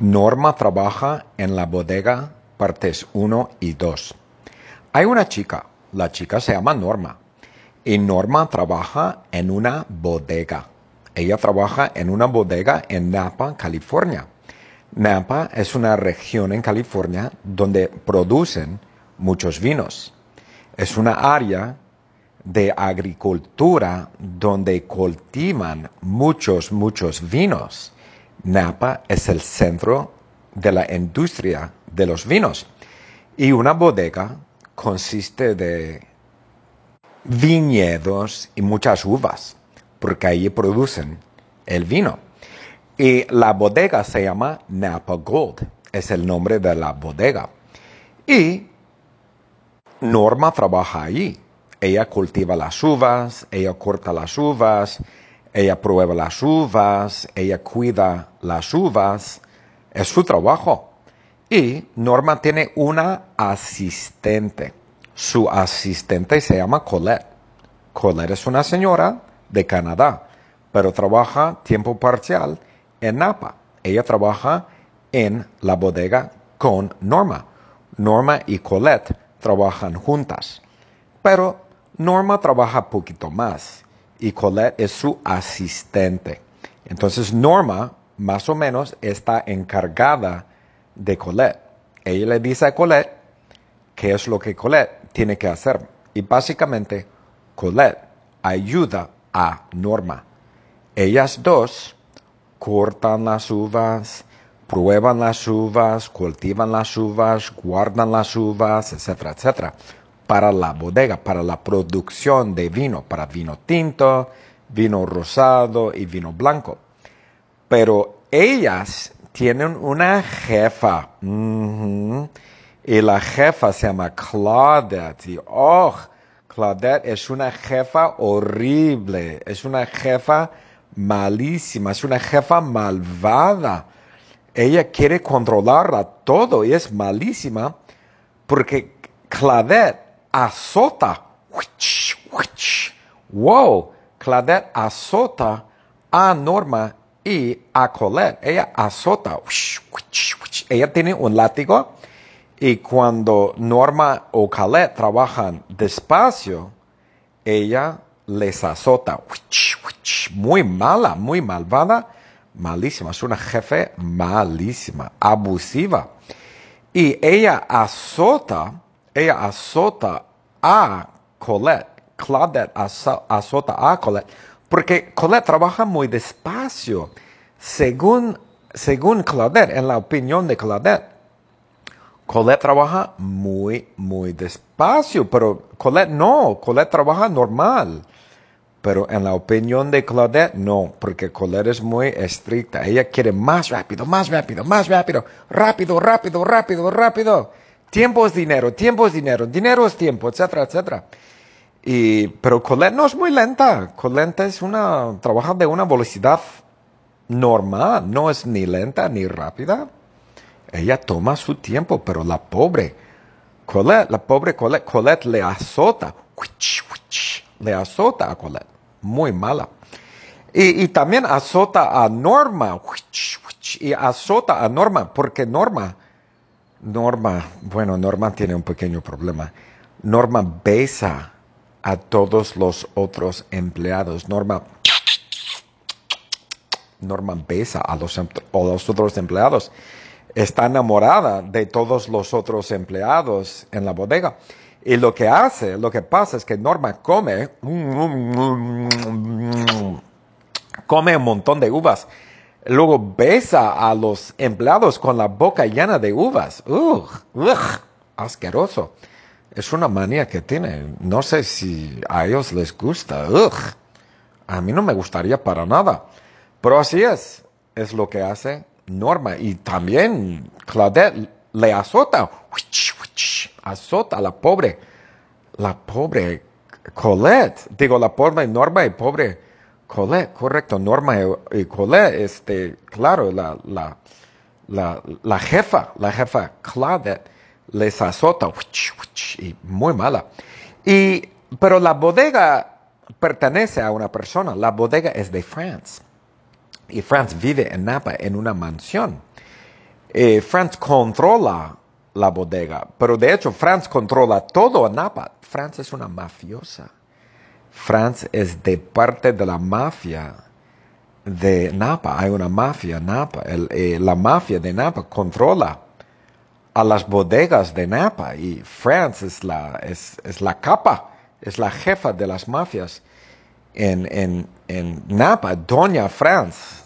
Norma trabaja en la bodega partes 1 y 2. Hay una chica, la chica se llama Norma, y Norma trabaja en una bodega. Ella trabaja en una bodega en Napa, California. Napa es una región en California donde producen muchos vinos. Es una área de agricultura donde cultivan muchos, muchos vinos. Napa es el centro de la industria de los vinos. Y una bodega consiste de viñedos y muchas uvas, porque allí producen el vino. Y la bodega se llama Napa Gold, es el nombre de la bodega. Y Norma trabaja allí. Ella cultiva las uvas, ella corta las uvas, ella prueba las uvas, ella cuida las uvas. Es su trabajo. Y Norma tiene una asistente. Su asistente se llama Colette. Colette es una señora de Canadá, pero trabaja tiempo parcial en Napa. Ella trabaja en la bodega con Norma. Norma y Colette trabajan juntas. Pero Norma trabaja poquito más y Colette es su asistente. Entonces Norma más o menos está encargada de Colette. Ella le dice a Colette qué es lo que Colette tiene que hacer. Y básicamente Colette ayuda a Norma. Ellas dos cortan las uvas, prueban las uvas, cultivan las uvas, guardan las uvas, etcétera, etcétera, para la bodega, para la producción de vino, para vino tinto, vino rosado y vino blanco. Pero ellas tienen una jefa. Y la jefa se llama Claudette. Y, oh, Claudette es una jefa horrible. Es una jefa malísima. Es una jefa malvada. Ella quiere controlarla todo y es malísima porque Claudette azota. Wow, Claudette azota a Norma y a Colette. Ella azota. Ella tiene un látigo y cuando Norma o Colette trabajan despacio, ella les azota. Muy mala, muy malvada, malísima. Es una jefe malísima, abusiva. Y ella azota, ella azota a Colette. Claudette azota a Colette porque Colette trabaja muy despacio. Según, según Claudette, en la opinión de Claudette, Colette trabaja muy, muy despacio, pero Colette no, Colette trabaja normal. Pero en la opinión de Claudette, no, porque Colette es muy estricta. Ella quiere más rápido, más rápido, más rápido, rápido, rápido, rápido, rápido. Tiempo es dinero, tiempo es dinero, dinero es tiempo, etcétera, etcétera. Y, pero Colette no es muy lenta. Colette es una, trabaja de una velocidad normal, no es ni lenta ni rápida. Ella toma su tiempo, pero la pobre Colette, la pobre Colette, Colette le azota, le azota a Colette, muy mala. Y, y también azota a Norma, y azota a Norma, porque Norma, Norma, bueno, Norma tiene un pequeño problema. Norma besa a todos los otros empleados. Norma, Norma besa a los, a los otros empleados. Está enamorada de todos los otros empleados en la bodega. Y lo que hace, lo que pasa es que Norma come, come un montón de uvas. Luego besa a los empleados con la boca llena de uvas. Ugh, ugh, asqueroso. Es una manía que tiene. No sé si a ellos les gusta. Ugh. A mí no me gustaría para nada. Pero así es. Es lo que hace Norma. Y también Claudette le azota. Azota a la pobre. La pobre Colette. Digo, la pobre Norma y pobre Correcto. Norma y Colette. Este, claro, la, la, la, jefa. La jefa Claudette les azota y muy mala. Y, pero la bodega pertenece a una persona. La bodega es de France. Y France vive en Napa en una mansión. Eh, France controla la bodega, pero de hecho France controla todo en Napa. France es una mafiosa. France es de parte de la mafia de Napa. Hay una mafia Napa. Eh, la mafia de Napa controla a las bodegas de Napa y France es la, es, es la capa, es la jefa de las mafias en, en, en Napa, Doña France.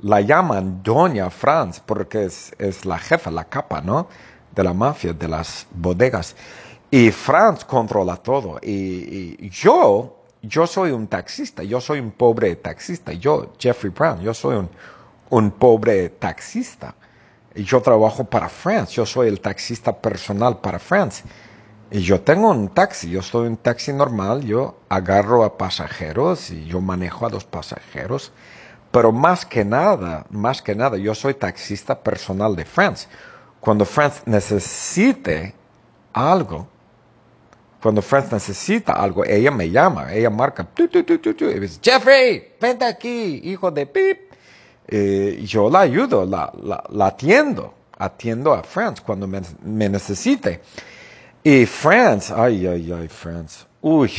La llaman Doña France porque es, es la jefa, la capa, ¿no? De la mafia, de las bodegas. Y France controla todo. Y, yo, yo soy un taxista, yo soy un pobre taxista. Yo, Jeffrey Brown, yo soy un, un pobre taxista. Y yo trabajo para France, yo soy el taxista personal para France. Y yo tengo un taxi, yo soy un taxi normal, yo agarro a pasajeros y yo manejo a los pasajeros. Pero más que nada, más que nada, yo soy taxista personal de France. Cuando France necesite algo, cuando France necesita algo, ella me llama, ella marca, tu, tu, tu, y dice, Jeffrey, vente aquí, hijo de pip. Eh, yo la ayudo, la, la, atiendo, atiendo a France cuando me, me, necesite. Y France, ay, ay, ay, France, uy,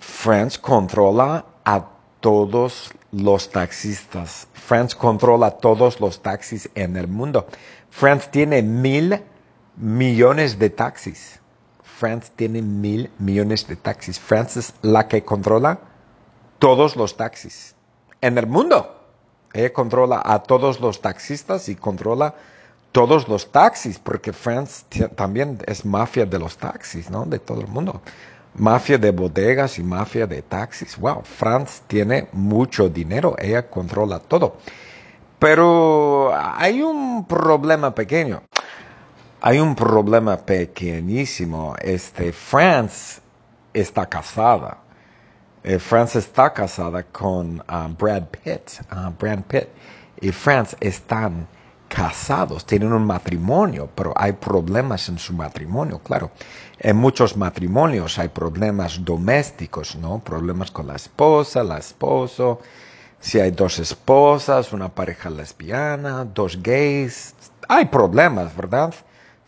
France controla a todos los taxistas. France controla todos los taxis en el mundo. France tiene mil millones de taxis. France tiene mil millones de taxis. France es la que controla todos los taxis en el mundo. Ella controla a todos los taxistas y controla todos los taxis, porque France también es mafia de los taxis, ¿no? De todo el mundo. Mafia de bodegas y mafia de taxis. Wow, France tiene mucho dinero, ella controla todo. Pero hay un problema pequeño hay un problema pequeñísimo. Este, France está casada. Eh, France está casada con uh, Brad Pitt. Uh, Brad Pitt y France están casados, tienen un matrimonio, pero hay problemas en su matrimonio, claro. En muchos matrimonios hay problemas domésticos, ¿no? Problemas con la esposa, el esposo. Si hay dos esposas, una pareja lesbiana, dos gays, hay problemas, ¿verdad?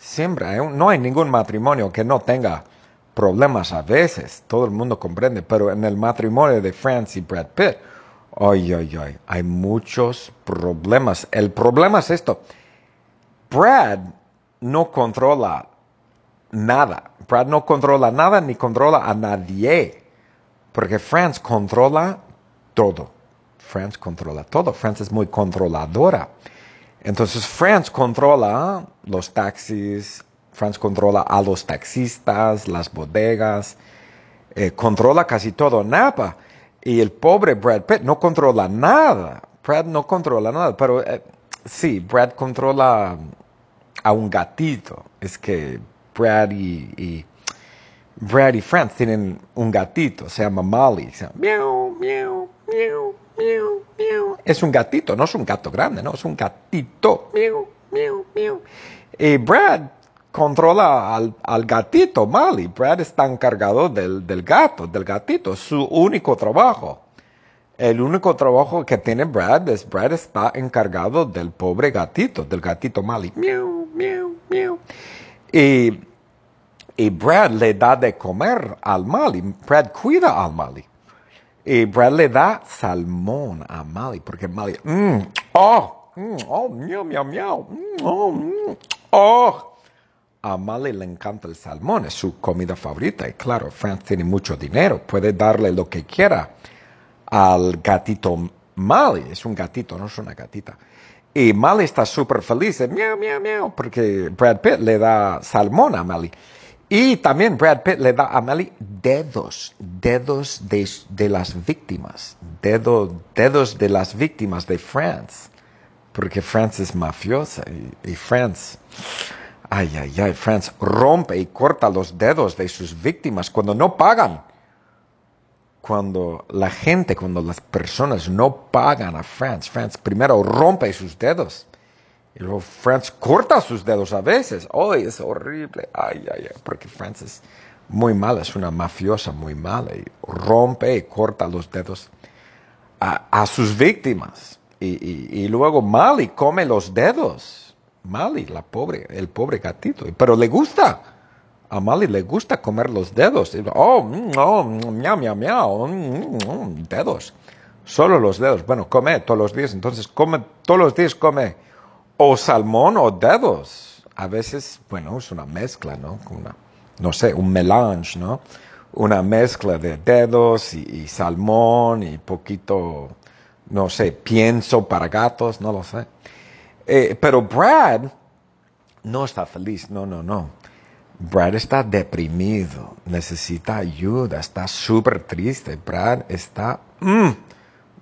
Siempre, no hay ningún matrimonio que no tenga problemas a veces, todo el mundo comprende, pero en el matrimonio de France y Brad Pitt, ay, ay, ay, hay muchos problemas. El problema es esto, Brad no controla nada, Brad no controla nada ni controla a nadie, porque France controla todo. France controla todo, France es muy controladora. Entonces France controla los taxis, France controla a los taxistas, las bodegas, eh, controla casi todo Napa. Y el pobre Brad Pitt no controla nada. Brad no controla nada, pero eh, sí, Brad controla a un gatito. Es que Brad y, Brad y France tienen un gatito, se llama Molly. Se llama, miau. Es un gatito, no es un gato grande, no, es un gatito. Y Brad controla al, gatito, Molly. Brad está encargado del, del gato, del gatito, su único trabajo. El único trabajo que tiene Brad es Brad está encargado del pobre gatito, del gatito Molly. Y, y Brad le da de comer al Molly. Brad cuida al Molly. Y Brad le da salmón a Mali, porque Mali, mmm, oh, mm, oh, miau, miau, miau, mm, oh, mm, oh. A Mali le encanta el salmón, es su comida favorita. Y claro, France tiene mucho dinero, puede darle lo que quiera al gatito Mali. Es un gatito, no es una gatita. Y Mali está súper feliz, miau, miau, miau, porque Brad Pitt le da salmón a Mali. Y también Brad Pitt le da a Mali dedos, dedos de, las víctimas, dedos de las víctimas de France, porque France es mafiosa y, France, ay, ay, ay, France rompe y corta los dedos de sus víctimas cuando no pagan. Cuando la gente, cuando las personas no pagan a France, France primero rompe sus dedos y luego France corta sus dedos a veces. ¡Ay, es horrible! ¡Ay, ay, ay! Porque France es muy mala, es una mafiosa muy mala. Y rompe y corta los dedos a, sus víctimas. Y, luego Mali come los dedos. Mali, la pobre, el pobre gatito. Pero le gusta. A Mali le gusta comer los dedos. Oh, mm, oh, miau, miau, miau. Dedos. Solo los dedos. Bueno, come todos los días. Entonces, come, todos los días come o salmón o dedos. A veces, bueno, es una mezcla, ¿no? Una, no sé, un melange, ¿no? Una mezcla de dedos y, salmón y poquito, no sé, pienso para gatos, no lo sé. Eh, pero Brad no está feliz, no, no, no. Brad está deprimido, necesita ayuda, está súper triste. Brad está mm,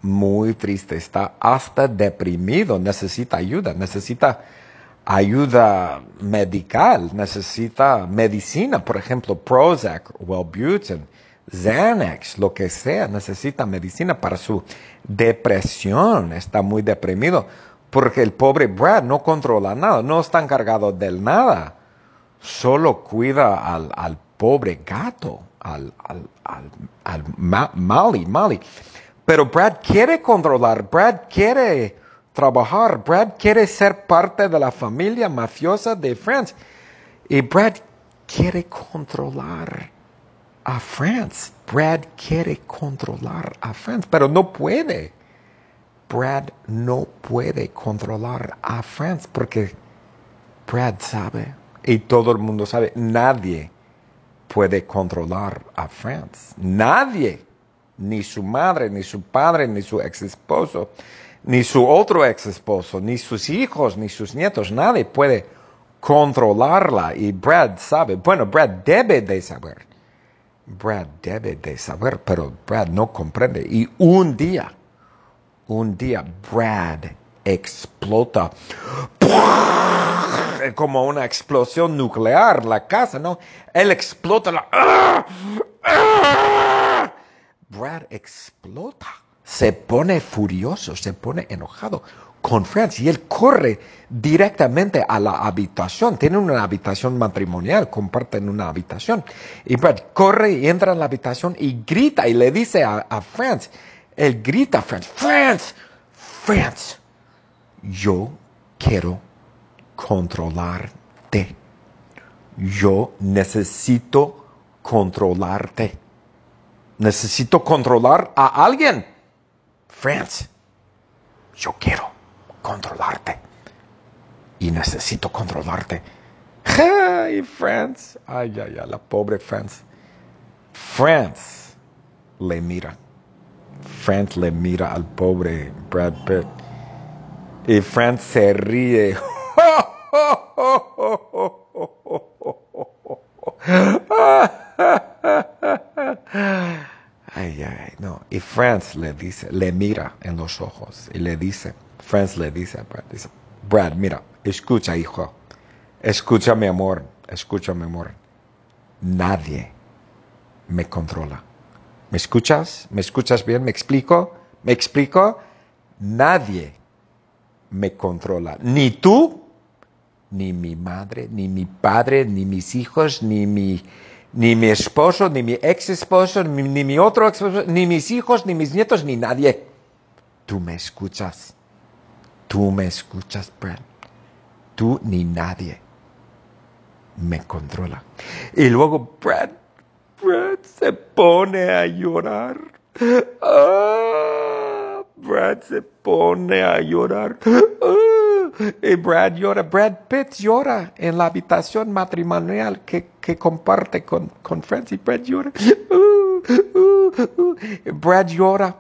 muy triste, está hasta deprimido, necesita ayuda, necesita ayuda medical, necesita medicina, por ejemplo, Prozac, Wellbutrin, Xanax, lo que sea, necesita medicina para su depresión, está muy deprimido, porque el pobre Brad no controla nada, no está encargado del nada. Solo cuida al, pobre gato, al, al, al, al Mali, Mali. Pero Brad quiere controlar, Brad quiere trabajar, Brad quiere ser parte de la familia mafiosa de France. Y Brad quiere controlar a France. Brad quiere controlar a France, pero no puede. Brad no puede controlar a France porque Brad sabe y todo el mundo sabe, nadie puede controlar a France. Nadie. Ni su madre, ni su padre, ni su ex esposo, ni su otro ex esposo, ni sus hijos, ni sus nietos. Nadie puede controlarla. Y Brad sabe. Bueno, Brad debe de saber. Brad debe de saber, pero Brad no comprende. Y un día, un día, Brad explota como una explosión nuclear la casa, ¿no? Él explota la... Brad explota, se pone furioso, se pone enojado con Franz y él corre directamente a la habitación. Tienen una habitación matrimonial, comparten una habitación. Y Brad corre y entra en la habitación y grita y le dice a, a Franz, él grita Franz, Franz, Franz, yo quiero controlarte. Yo necesito controlarte. Necesito controlar a alguien. Friends, yo quiero controlarte. Y necesito controlarte. Ay, Friends. Ay, ay, ay, la pobre Friends. Friends le mira. Friends le mira al pobre Brad Pitt. Y Friends se ríe. Ay, ay, no. Y Franz le dice, le mira en los ojos y le dice, Franz le dice a Brad, Brad, mira, escucha, hijo, escucha mi amor, escucha mi amor. Nadie me controla. ¿Me escuchas? ¿Me escuchas bien? ¿Me explico? ¿Me explico? Nadie me controla. Ni tú, ni mi madre, ni mi padre, ni mis hijos, ni mi, ni mi esposo, ni mi ex esposo, ni, ni mi otro ex esposo, ni mis hijos, ni mis nietos, ni nadie. Tú me escuchas. Tú me escuchas, Brad. Tú ni nadie me controla. Y luego Brad, Brad se pone a llorar. Ah, Brad se pone a llorar. Ah, y Brad llora, Brad Pitt llora en la habitación matrimonial que, comparte con, con Francis. Brad llora. Uh, uh, uh. Brad llora.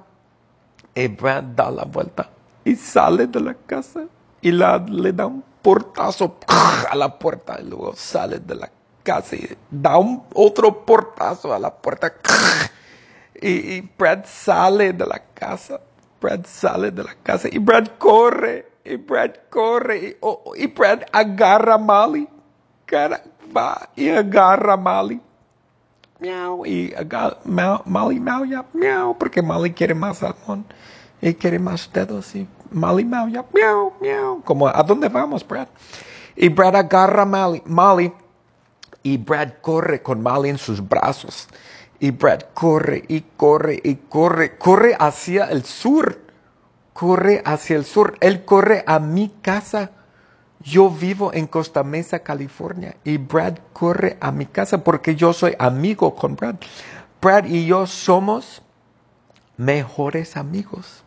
Y Brad da la vuelta y sale de la casa y la, le da un portazo a la puerta y luego sale de la casa y da otro portazo a la puerta. Y, y Brad sale de la casa. Brad sale de la casa y Brad corre y Brad corre y, Brad agarra a Molly. va y agarra a Molly. Miau. Y agarra, Molly maulla. Miau. Porque Molly quiere más salmón. Y quiere más dedos. Y Molly maulla. Miau. Miau. Como, ¿a dónde vamos, Brad? Y Brad agarra a Molly. Molly y Brad corre con Molly en sus brazos. Y Brad corre y corre y corre. Corre hacia el sur corre hacia el sur, él corre a mi casa, Yo vivo en Costa Mesa, California, y Brad corre a mi casa porque yo soy amigo con Brad. Brad y yo somos mejores amigos.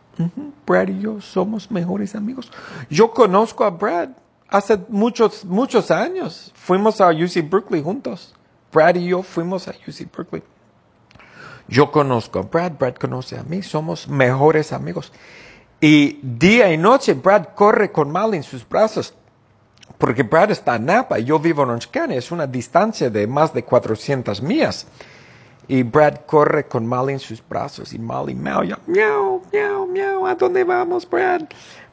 Brad y yo somos mejores amigos. Yo conozco a Brad hace muchos, muchos años. Fuimos a UC Berkeley juntos. Brad y yo fuimos a UC Berkeley. Yo conozco a Brad, Brad conoce a mí, somos mejores amigos. Y día y noche Brad corre con Mal en sus brazos, porque Brad está en Napa y yo vivo en Orange County, es una distancia de más de 400 millas. Y Brad corre con Molly en sus brazos y Molly maulla, miau, miau, miau, ¿a dónde vamos, Brad?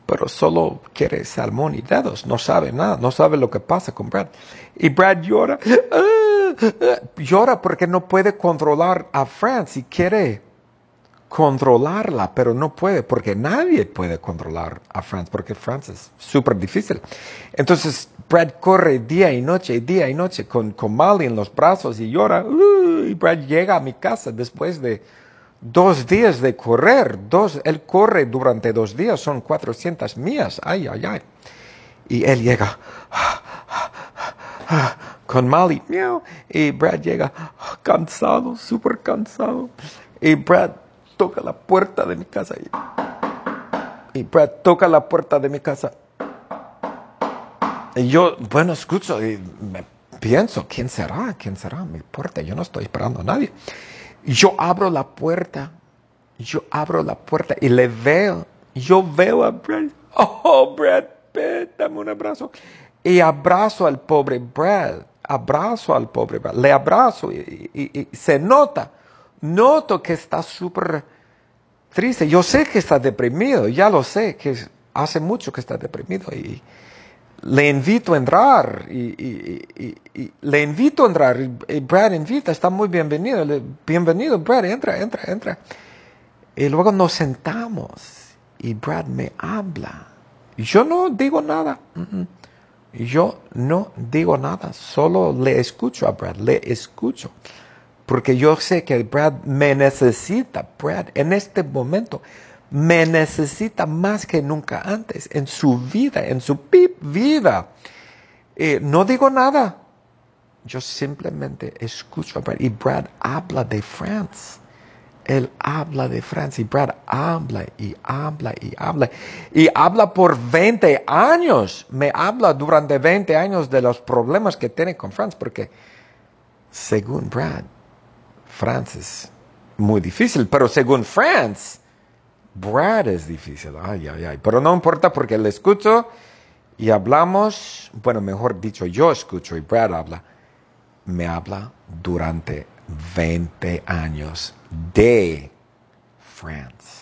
Pero solo quiere salmón y dedos, no sabe nada, no sabe lo que pasa con Brad. Y Brad llora, ah, ah, llora porque no puede controlar a France y quiere controlarla, pero no puede, porque nadie puede controlar a France, porque France es súper difícil. Entonces, Brad corre día y noche, día y noche, con, con Molly en los brazos y llora, uh, y Brad llega a mi casa después de dos días de correr, dos, él corre durante dos días, son 400 millas, ay, ay, ay. Y él llega con Molly, y Brad llega cansado, súper cansado. Y Brad toca la puerta de mi casa. Y, y Brad toca la puerta de mi casa. Y yo, bueno, escucho y me pienso, ¿quién será? ¿Quién será mi puerta? Yo no estoy esperando a nadie. Yo abro la puerta. Yo abro la puerta y le veo. Yo veo a Brad. Oh, Brad Pitt, dame un abrazo. Y abrazo al pobre Brad. Abrazo al pobre Brad. Le abrazo y se nota noto que está súper triste. Yo sé que está deprimido, ya lo sé, que hace mucho que está deprimido y le invito a entrar y, le invito a entrar y Brad invita, está muy bienvenido, bienvenido Brad, entra, entra, entra. Y luego nos sentamos y Brad me habla. Yo no digo nada. Yo no digo nada, solo le escucho a Brad, le escucho. Porque yo sé que Brad me necesita, Brad, en este momento, me necesita más que nunca antes, en su vida, en su vida. Eh, no digo nada. Yo simplemente escucho a Brad. Y Brad habla de France. Él habla de France y Brad habla y habla y habla. Y habla por 20 años. Me habla durante 20 años de los problemas que tiene con France. Porque según Brad, France muy difícil, pero según France, Brad es difícil. Ay, ay, ay. Pero no importa porque le escucho y hablamos, bueno, mejor dicho, yo escucho y Brad habla. Me habla durante 20 años de France.